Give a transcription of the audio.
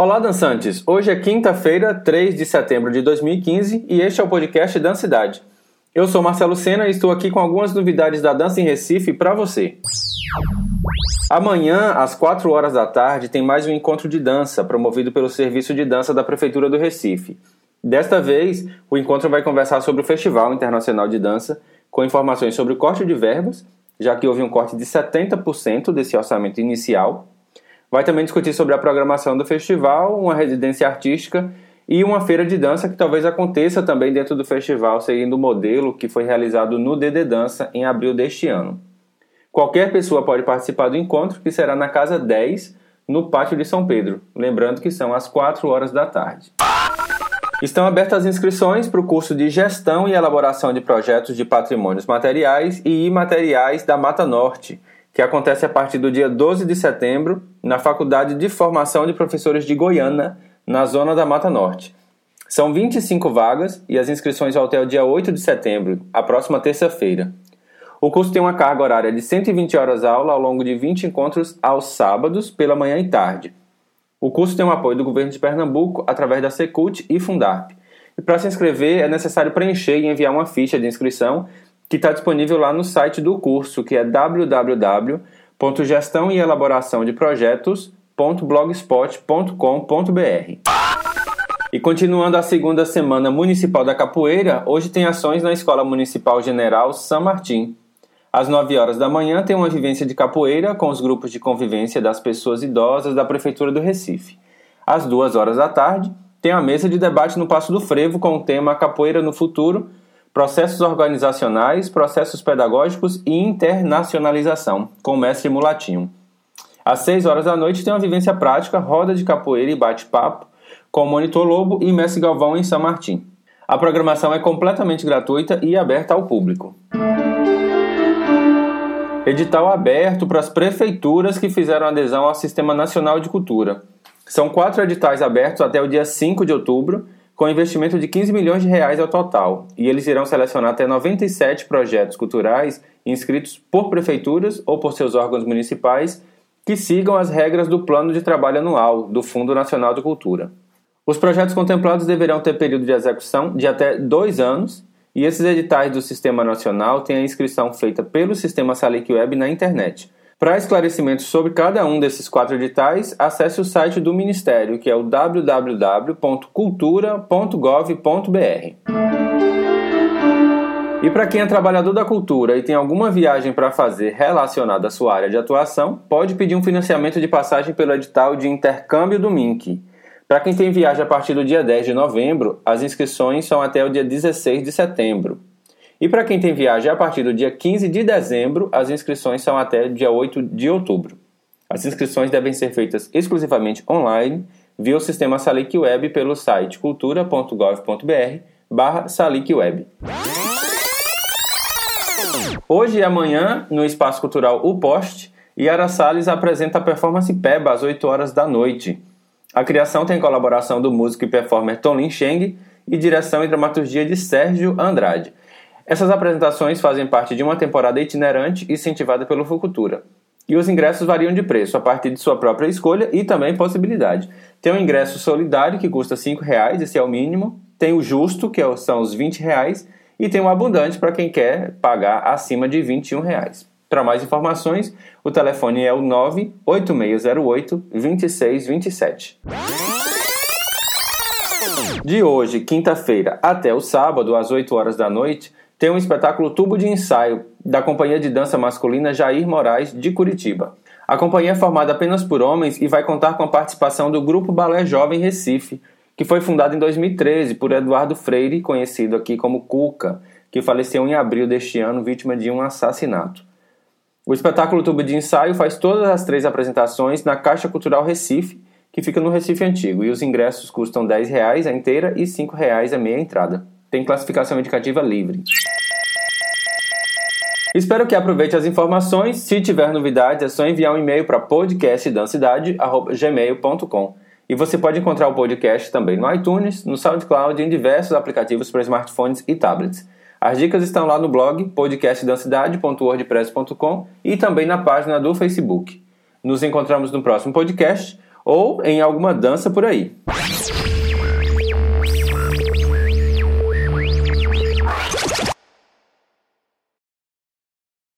Olá, dançantes! Hoje é quinta-feira, 3 de setembro de 2015 e este é o podcast Dancidade. Eu sou Marcelo Sena e estou aqui com algumas novidades da dança em Recife para você. Amanhã, às 4 horas da tarde, tem mais um encontro de dança promovido pelo Serviço de Dança da Prefeitura do Recife. Desta vez, o encontro vai conversar sobre o Festival Internacional de Dança, com informações sobre o corte de verbas, já que houve um corte de 70% desse orçamento inicial Vai também discutir sobre a programação do festival, uma residência artística e uma feira de dança que talvez aconteça também dentro do festival, seguindo o modelo que foi realizado no DD Dança em abril deste ano. Qualquer pessoa pode participar do encontro, que será na Casa 10, no Pátio de São Pedro, lembrando que são às 4 horas da tarde. Estão abertas as inscrições para o curso de Gestão e Elaboração de Projetos de Patrimônios Materiais e Imateriais da Mata Norte, que acontece a partir do dia 12 de setembro na Faculdade de Formação de Professores de Goiânia, na zona da Mata Norte. São 25 vagas e as inscrições vão até o dia 8 de setembro, a próxima terça-feira. O curso tem uma carga horária de 120 horas aula ao longo de 20 encontros aos sábados, pela manhã e tarde. O curso tem o apoio do governo de Pernambuco através da Secult e Fundarp. E para se inscrever é necessário preencher e enviar uma ficha de inscrição que está disponível lá no site do curso, que é www.gestão e elaboração de projetos.blogspot.com.br. E continuando a segunda semana municipal da capoeira, hoje tem ações na Escola Municipal General São Martim. Às 9 horas da manhã tem uma vivência de capoeira com os grupos de convivência das pessoas idosas da Prefeitura do Recife. Às 2 horas da tarde, tem a mesa de debate no Passo do Frevo com o tema Capoeira no Futuro, processos organizacionais, processos pedagógicos e internacionalização, com o mestre Mulatinho. Às 6 horas da noite tem uma vivência prática, roda de capoeira e bate-papo, com o Monitor Lobo e Mestre Galvão em São Martim. A programação é completamente gratuita e aberta ao público. Edital aberto para as prefeituras que fizeram adesão ao Sistema Nacional de Cultura. São quatro editais abertos até o dia 5 de outubro com investimento de 15 milhões de reais ao total, e eles irão selecionar até 97 projetos culturais inscritos por prefeituras ou por seus órgãos municipais que sigam as regras do Plano de Trabalho Anual do Fundo Nacional de Cultura. Os projetos contemplados deverão ter período de execução de até dois anos, e esses editais do Sistema Nacional têm a inscrição feita pelo Sistema Salic Web na internet, para esclarecimentos sobre cada um desses quatro editais, acesse o site do Ministério, que é o www.cultura.gov.br. E para quem é trabalhador da cultura e tem alguma viagem para fazer relacionada à sua área de atuação, pode pedir um financiamento de passagem pelo edital de intercâmbio do MINC. Para quem tem viagem a partir do dia 10 de novembro, as inscrições são até o dia 16 de setembro. E para quem tem viagem a partir do dia 15 de dezembro, as inscrições são até dia 8 de outubro. As inscrições devem ser feitas exclusivamente online via o sistema Salic Web pelo site cultura.gov.br barra Web. Hoje e amanhã, no Espaço Cultural O Poste, Yara Salles apresenta a performance PEBA às 8 horas da noite. A criação tem colaboração do músico e performer Tom Lin Cheng e direção e dramaturgia de Sérgio Andrade. Essas apresentações fazem parte de uma temporada itinerante incentivada pelo Fucultura. E os ingressos variam de preço a partir de sua própria escolha e também possibilidade. Tem o ingresso solidário, que custa R$ reais, esse é o mínimo. Tem o justo, que é são os R$ reais. E tem o abundante para quem quer pagar acima de R$ reais. Para mais informações, o telefone é o 98608 2627. De hoje, quinta-feira, até o sábado, às 8 horas da noite, tem um espetáculo Tubo de Ensaio, da companhia de dança masculina Jair Moraes, de Curitiba. A companhia é formada apenas por homens e vai contar com a participação do Grupo Balé Jovem Recife, que foi fundado em 2013 por Eduardo Freire, conhecido aqui como Cuca, que faleceu em abril deste ano vítima de um assassinato. O espetáculo Tubo de Ensaio faz todas as três apresentações na Caixa Cultural Recife, que fica no Recife Antigo, e os ingressos custam R$ 10 a inteira e R$ 5 a meia entrada. Tem classificação indicativa livre. Espero que aproveite as informações. Se tiver novidades, é só enviar um e-mail para podcastdancidade.gmail.com. E você pode encontrar o podcast também no iTunes, no SoundCloud e em diversos aplicativos para smartphones e tablets. As dicas estão lá no blog podcastdancidade.wordpress.com e também na página do Facebook. Nos encontramos no próximo podcast ou em alguma dança por aí.